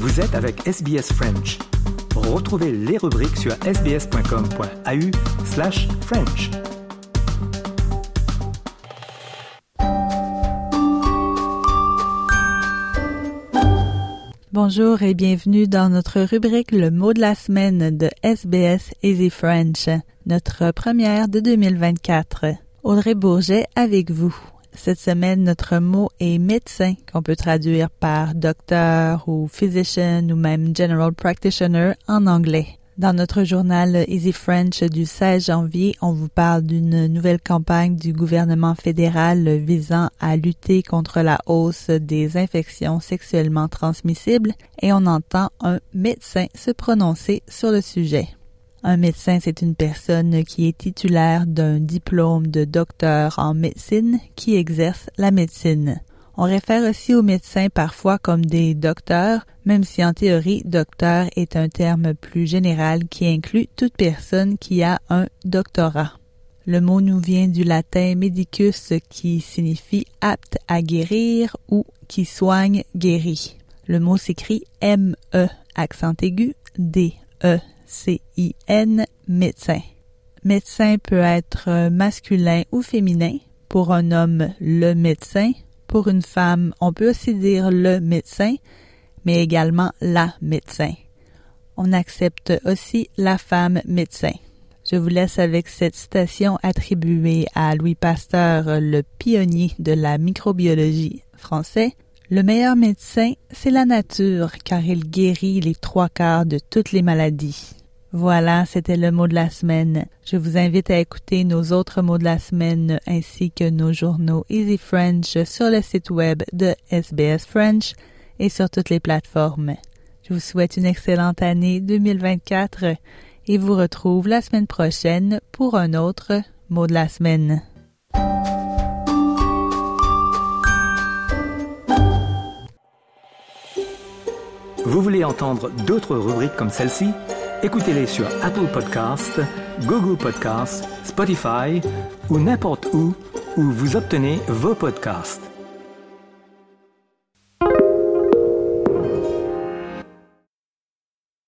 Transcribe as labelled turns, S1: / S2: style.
S1: Vous êtes avec SBS French. Retrouvez les rubriques sur sbs.com.au slash French.
S2: Bonjour et bienvenue dans notre rubrique Le mot de la semaine de SBS Easy French, notre première de 2024. Audrey Bourget avec vous. Cette semaine, notre mot est médecin, qu'on peut traduire par docteur ou physician ou même general practitioner en anglais. Dans notre journal Easy French du 16 janvier, on vous parle d'une nouvelle campagne du gouvernement fédéral visant à lutter contre la hausse des infections sexuellement transmissibles et on entend un médecin se prononcer sur le sujet. Un médecin, c'est une personne qui est titulaire d'un diplôme de docteur en médecine qui exerce la médecine. On réfère aussi aux médecins parfois comme des docteurs, même si en théorie docteur est un terme plus général qui inclut toute personne qui a un doctorat. Le mot nous vient du latin medicus qui signifie apte à guérir ou qui soigne guérit. Le mot s'écrit M-E accent aigu D-E-C-I-N médecin. Médecin peut être masculin ou féminin. Pour un homme, le médecin pour une femme, on peut aussi dire le médecin, mais également la médecin. On accepte aussi la femme médecin. Je vous laisse avec cette citation attribuée à Louis Pasteur, le pionnier de la microbiologie français. Le meilleur médecin, c'est la nature, car il guérit les trois quarts de toutes les maladies. Voilà, c'était le mot de la semaine. Je vous invite à écouter nos autres mots de la semaine ainsi que nos journaux Easy French sur le site web de SBS French et sur toutes les plateformes. Je vous souhaite une excellente année 2024 et vous retrouve la semaine prochaine pour un autre mot de la semaine.
S1: Vous voulez entendre d'autres rubriques comme celle-ci? Écoutez-les sur Apple Podcasts, Google Podcasts, Spotify ou n'importe où où vous obtenez vos podcasts.